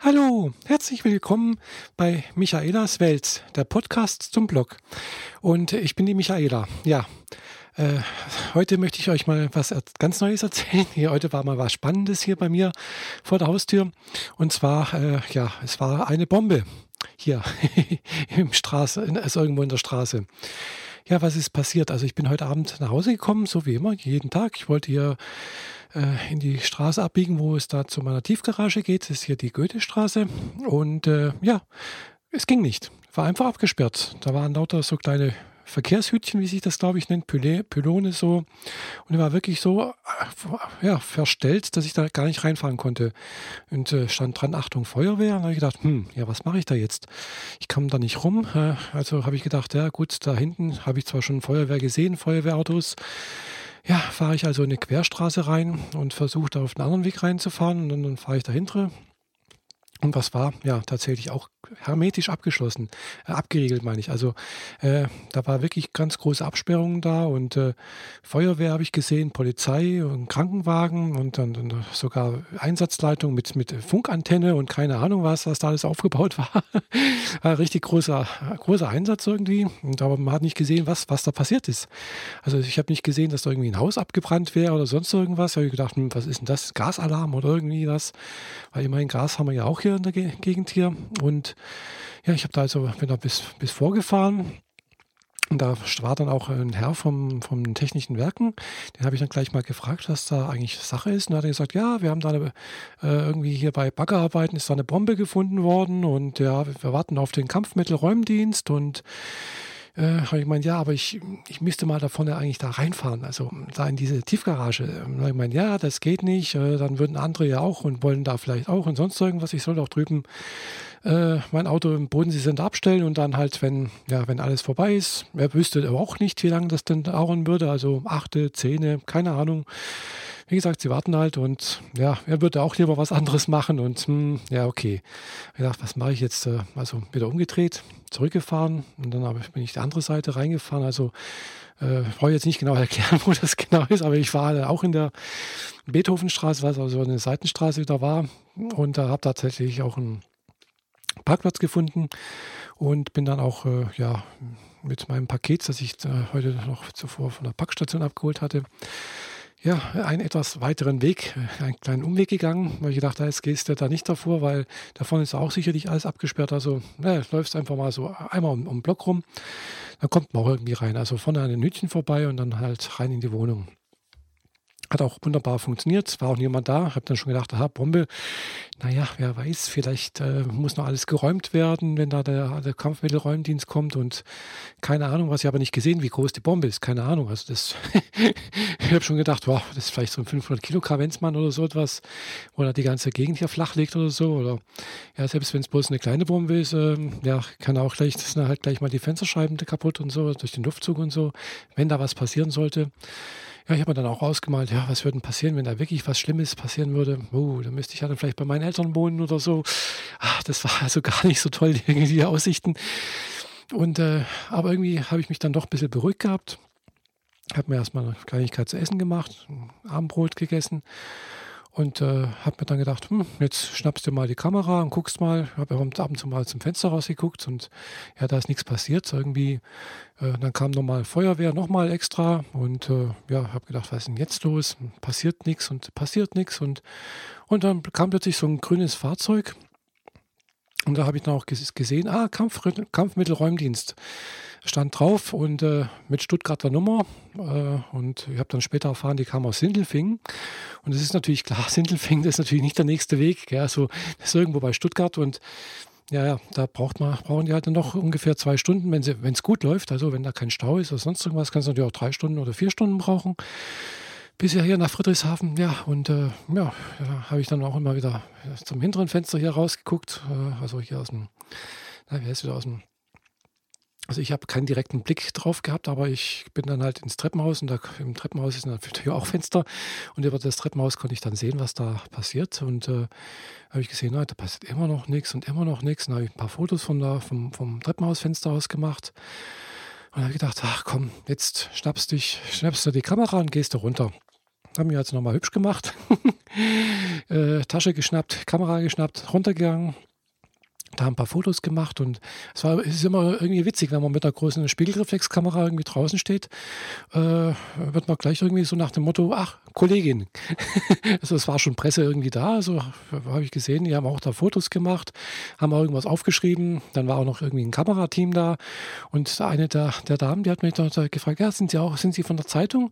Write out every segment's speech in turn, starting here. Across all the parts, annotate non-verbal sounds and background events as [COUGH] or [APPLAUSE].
Hallo, herzlich willkommen bei Michaelas Welt, der Podcast zum Blog. Und ich bin die Michaela. Ja, äh, heute möchte ich euch mal was ganz Neues erzählen. [LAUGHS] Hier, heute war mal was Spannendes hier bei mir vor der Haustür. Und zwar, äh, ja, es war eine Bombe hier [LAUGHS] im Straße, also irgendwo in der Straße. Ja, was ist passiert? Also ich bin heute Abend nach Hause gekommen, so wie immer, jeden Tag. Ich wollte hier äh, in die Straße abbiegen, wo es da zu meiner Tiefgarage geht. Das ist hier die Goethestraße. Und äh, ja, es ging nicht. War einfach abgesperrt. Da waren lauter so kleine Verkehrshütchen, wie sich das, glaube ich, nennt, Pylone so. Und er war wirklich so äh, ja, verstellt, dass ich da gar nicht reinfahren konnte. Und äh, stand dran, Achtung, Feuerwehr. Und da habe ich gedacht, hm, ja, was mache ich da jetzt? Ich kam da nicht rum. Äh, also habe ich gedacht, ja gut, da hinten habe ich zwar schon Feuerwehr gesehen, Feuerwehrautos. Ja, fahre ich also in eine Querstraße rein und versuche da auf einen anderen Weg reinzufahren und dann, dann fahre ich dahinter und was war? Ja, tatsächlich auch hermetisch abgeschlossen, äh, abgeriegelt meine ich. Also äh, da war wirklich ganz große Absperrungen da und äh, Feuerwehr habe ich gesehen, Polizei und Krankenwagen und dann, dann, sogar Einsatzleitung mit, mit Funkantenne und keine Ahnung was, was da alles aufgebaut war. [LAUGHS] war richtig großer, großer Einsatz irgendwie. Und aber man hat nicht gesehen, was, was da passiert ist. Also ich habe nicht gesehen, dass da irgendwie ein Haus abgebrannt wäre oder sonst irgendwas. Da habe ich gedacht, hm, was ist denn das? Gasalarm oder irgendwie was? Weil immerhin Gas haben wir ja auch hier in der Gegend hier. Und ja, ich habe da also bin da bis, bis vorgefahren. Und da war dann auch ein Herr vom, vom Technischen Werken. Den habe ich dann gleich mal gefragt, was da eigentlich Sache ist. Und er hat gesagt, ja, wir haben da eine, äh, irgendwie hier bei Baggerarbeiten ist da eine Bombe gefunden worden und ja, wir warten auf den Kampfmittelräumdienst und äh, habe ich gemeint, ja, aber ich, ich müsste mal da vorne eigentlich da reinfahren, also da in diese Tiefgarage. Und habe ich gemeint, ja, das geht nicht, äh, dann würden andere ja auch und wollen da vielleicht auch und sonst irgendwas. Ich soll auch drüben äh, mein Auto im Bodensee-Center abstellen und dann halt, wenn, ja, wenn alles vorbei ist, er wüsste aber auch nicht, wie lange das denn dauern würde, also achte, zehn, keine Ahnung wie gesagt, sie warten halt und ja, er würde auch lieber was anderes machen und hm, ja, okay. Ich dachte, was mache ich jetzt? Äh, also wieder umgedreht, zurückgefahren und dann bin ich die andere Seite reingefahren. Also äh, ich brauche jetzt nicht genau [LAUGHS] erklären, wo das genau ist, aber ich war auch in der Beethovenstraße, was also eine Seitenstraße wieder war und da habe tatsächlich auch einen Parkplatz gefunden und bin dann auch äh, ja mit meinem Paket, das ich äh, heute noch zuvor von der Packstation abgeholt hatte, ja, einen etwas weiteren Weg, einen kleinen Umweg gegangen, weil ich gedacht, jetzt gehst du da nicht davor, weil davon ist auch sicherlich alles abgesperrt. Also ne, läufst einfach mal so einmal um, um den Block rum, dann kommt man auch irgendwie rein. Also vorne an den Hütchen vorbei und dann halt rein in die Wohnung. Hat auch wunderbar funktioniert. Es war auch niemand da. Habe dann schon gedacht, aha, Bombe. Naja, wer weiß, vielleicht äh, muss noch alles geräumt werden, wenn da der, der Kampfmittelräumdienst kommt. Und keine Ahnung, was ich aber nicht gesehen, wie groß die Bombe ist. Keine Ahnung. Also das, [LAUGHS] ich habe schon gedacht, wow, das ist vielleicht so ein 500 Kilo Kavenzmann oder so etwas, wo er die ganze Gegend hier flach legt oder so. Oder ja, selbst wenn es bloß eine kleine Bombe ist, äh, ja, kann auch gleich, das sind halt gleich mal die Fensterscheiben kaputt und so, durch den Luftzug und so, wenn da was passieren sollte. Ja, ich habe mir dann auch ausgemalt, ja, was würde denn passieren, wenn da wirklich was Schlimmes passieren würde? Oh, dann müsste ich ja dann vielleicht bei meinen Eltern wohnen oder so. Ach, das war also [LAUGHS] gar nicht so toll, die Aussichten. Und, äh, aber irgendwie habe ich mich dann doch ein bisschen beruhigt gehabt. Habe mir erstmal eine Kleinigkeit zu essen gemacht, Abendbrot gegessen und äh, habe mir dann gedacht, hm, jetzt schnappst du mal die Kamera und guckst mal. Ich habe ab und zu mal zum Fenster rausgeguckt und ja, da ist nichts passiert. Irgendwie, äh, dann kam nochmal Feuerwehr, nochmal extra und äh, ja, habe gedacht, was ist denn jetzt los? Passiert nichts und passiert nichts und, und dann kam plötzlich so ein grünes Fahrzeug und da habe ich dann auch gesehen, ah, Kampf, Kampfmittelräumdienst stand drauf und äh, mit Stuttgarter Nummer. Äh, und ich habe dann später erfahren, die kam aus Sindelfingen. Und es ist natürlich klar, [LAUGHS] Sindelfingen ist natürlich nicht der nächste Weg. Gell? Also, das ist irgendwo bei Stuttgart und ja, ja, da braucht man, brauchen die halt dann noch ungefähr zwei Stunden, wenn es gut läuft. Also wenn da kein Stau ist oder sonst irgendwas, kannst du natürlich auch drei Stunden oder vier Stunden brauchen. Bisher hier nach Friedrichshafen, ja, und äh, ja, ja habe ich dann auch immer wieder zum hinteren Fenster hier rausgeguckt, äh, also hier aus dem, na, wie heißt wieder aus dem also ich habe keinen direkten Blick drauf gehabt, aber ich bin dann halt ins Treppenhaus und da, im Treppenhaus ist natürlich auch Fenster. Und über das Treppenhaus konnte ich dann sehen, was da passiert. Und äh, habe ich gesehen, na, da passiert immer noch nichts und immer noch nichts. Dann habe ich ein paar Fotos von da, vom, vom Treppenhausfenster aus gemacht. Und habe gedacht, ach komm, jetzt schnappst, dich, schnappst du die Kamera und gehst du runter. Haben mich also nochmal hübsch gemacht. [LAUGHS] äh, Tasche geschnappt, Kamera geschnappt, runtergegangen, da ein paar Fotos gemacht und es war es ist immer irgendwie witzig, wenn man mit einer großen Spiegelreflexkamera irgendwie draußen steht, äh, wird man gleich irgendwie so nach dem Motto, ach, Kollegin. [LAUGHS] also es war schon Presse irgendwie da, also habe ich gesehen, die haben auch da Fotos gemacht, haben auch irgendwas aufgeschrieben, dann war auch noch irgendwie ein Kamerateam da und eine der, der Damen, die hat mich da gefragt, ja, sind Sie auch, sind Sie von der Zeitung?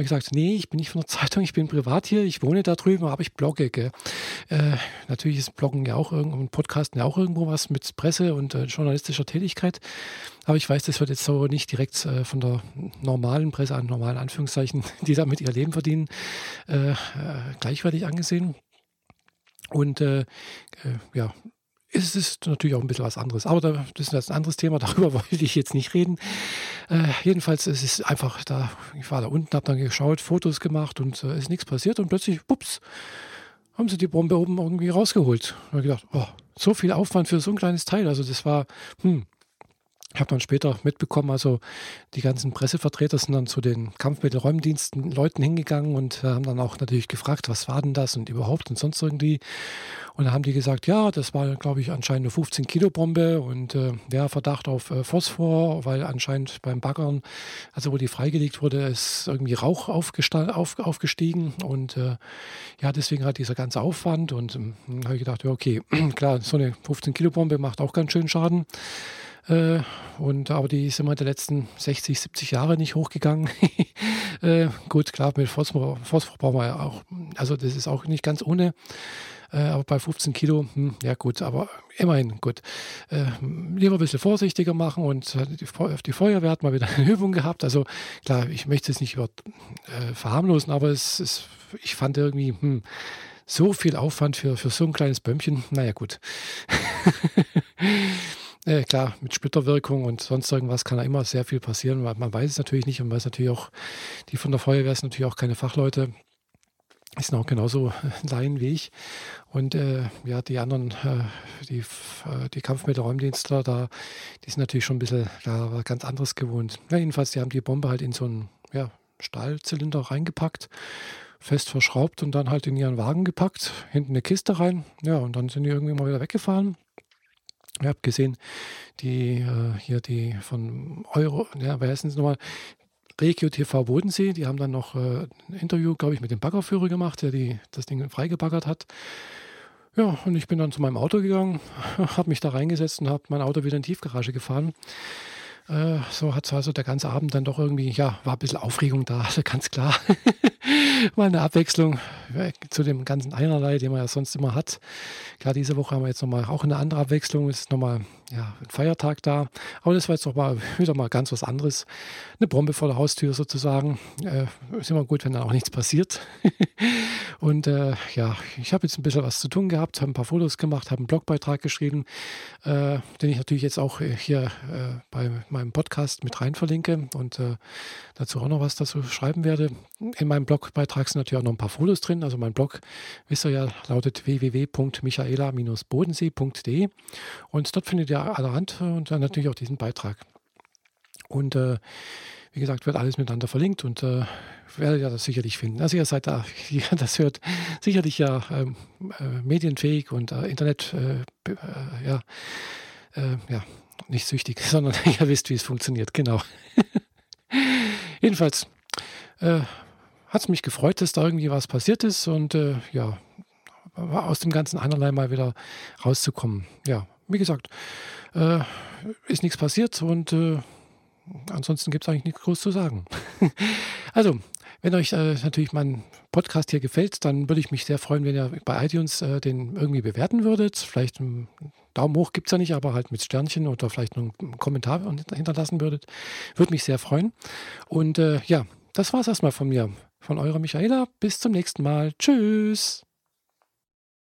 habe ich gesagt, nee, ich bin nicht von der [LAUGHS] Zeitung, ich bin privat hier, ich wohne da drüben, aber ich blogge. Äh, natürlich ist Bloggen ja auch irgendwo, Podcasten ja auch irgendwo was mit Presse und äh, journalistischer Tätigkeit. Aber ich weiß, das wird jetzt so nicht direkt äh, von der normalen Presse an normalen Anführungszeichen, [LAUGHS] die damit ihr Leben verdienen, äh, äh, gleichwertig angesehen. Und äh, ja, es ist natürlich auch ein bisschen was anderes. Aber das ist ein anderes Thema, [LAUGHS] darüber wollte ich jetzt nicht reden. Äh, jedenfalls, es ist einfach da, ich war da unten, habe dann geschaut, Fotos gemacht und äh, ist nichts passiert und plötzlich, ups, haben sie die Bombe oben irgendwie rausgeholt. Da habe ich gedacht, oh, so viel Aufwand für so ein kleines Teil. Also das war, hm, habe dann später mitbekommen, also die ganzen Pressevertreter sind dann zu den Kampfmittelräumdiensten Leuten hingegangen und haben dann auch natürlich gefragt, was war denn das und überhaupt und sonst irgendwie. Und dann haben die gesagt, ja, das war, glaube ich, anscheinend eine 15 Kilo Bombe und äh, der Verdacht auf äh, Phosphor, weil anscheinend beim Baggern, also wo die freigelegt wurde, ist irgendwie Rauch auf, aufgestiegen und äh, ja, deswegen hat dieser ganze Aufwand und ähm, habe ich gedacht, ja, okay, [CLEARS THROAT] klar, so eine 15 Kilo Bombe macht auch ganz schön Schaden. Äh, und, aber die ist immer in den letzten 60, 70 Jahre nicht hochgegangen. [LAUGHS] äh, gut, klar, mit Phosphor, Phosphor brauchen wir ja auch, also das ist auch nicht ganz ohne. Äh, aber bei 15 Kilo, hm, ja gut, aber immerhin gut. Äh, lieber ein bisschen vorsichtiger machen und die, die, Feuerwehr hat mal wieder [LAUGHS] eine Übung gehabt. Also klar, ich möchte es nicht über, äh, verharmlosen, aber es, es, ich fand irgendwie, hm, so viel Aufwand für, für so ein kleines Bömmchen, naja gut. [LAUGHS] Äh, klar, mit Splitterwirkung und sonst irgendwas kann da immer sehr viel passieren. Man weiß es natürlich nicht und weiß natürlich auch, die von der Feuerwehr sind natürlich auch keine Fachleute. Die sind auch genauso Laien wie ich. Und äh, ja, die anderen, äh, die, äh, die Kampfmittelräumdienstler, da, die sind natürlich schon ein bisschen da ganz anderes gewohnt. Ja, jedenfalls, die haben die Bombe halt in so einen ja, Stahlzylinder reingepackt, fest verschraubt und dann halt in ihren Wagen gepackt, hinten eine Kiste rein. Ja, und dann sind die irgendwie mal wieder weggefahren. Ihr habt gesehen, die äh, hier die von Euro, ja, wer heißt es nochmal? Regio TV Bodensee, die haben dann noch äh, ein Interview, glaube ich, mit dem Baggerführer gemacht, der die, das Ding freigebaggert hat. Ja, und ich bin dann zu meinem Auto gegangen, [LAUGHS] habe mich da reingesetzt und habe mein Auto wieder in die Tiefgarage gefahren. Äh, so hat also der ganze Abend dann doch irgendwie, ja, war ein bisschen Aufregung da, [LAUGHS] also ganz klar. Mal eine Abwechslung zu dem ganzen Einerlei, den man ja sonst immer hat. Klar, diese Woche haben wir jetzt nochmal auch eine andere Abwechslung. Es ist nochmal ja, ein Feiertag da. Aber das war jetzt doch mal wieder mal ganz was anderes. Eine Bombe vor der Haustür sozusagen. Äh, ist immer gut, wenn dann auch nichts passiert. [LAUGHS] und äh, ja, ich habe jetzt ein bisschen was zu tun gehabt, habe ein paar Fotos gemacht, habe einen Blogbeitrag geschrieben, äh, den ich natürlich jetzt auch hier äh, bei meinem Podcast mit rein verlinke und äh, dazu auch noch was dazu schreiben werde. In meinem Blogbeitrag sind natürlich auch noch ein paar Fotos drin. Also mein Blog, wisst ihr ja, lautet www.michaela-bodensee.de und dort findet ihr allerhand und dann natürlich auch diesen Beitrag. Und äh, wie gesagt, wird alles miteinander verlinkt und äh, werdet ihr das sicherlich finden. Also ihr seid da, [LAUGHS] ihr das hört, sicherlich ja ähm, äh, medienfähig und äh, Internet, äh, äh, ja, äh, ja, nicht süchtig, [LAUGHS] sondern [LAUGHS] ihr wisst, wie es funktioniert, genau. [LAUGHS] Jedenfalls hat es mich gefreut, dass da irgendwie was passiert ist und ja, aus dem Ganzen einerlei mal wieder rauszukommen. Ja, wie gesagt, äh, ist nichts passiert und äh, ansonsten gibt es eigentlich nichts groß zu sagen. also, wenn euch äh, natürlich mein Podcast hier gefällt, dann würde ich mich sehr freuen, wenn ihr bei iTunes äh, den irgendwie bewerten würdet. Vielleicht einen Daumen hoch gibt es ja nicht, aber halt mit Sternchen oder vielleicht noch einen Kommentar hinterlassen würdet. Würde mich sehr freuen. Und äh, ja, das war es erstmal von mir. Von eurer Michaela. Bis zum nächsten Mal. Tschüss.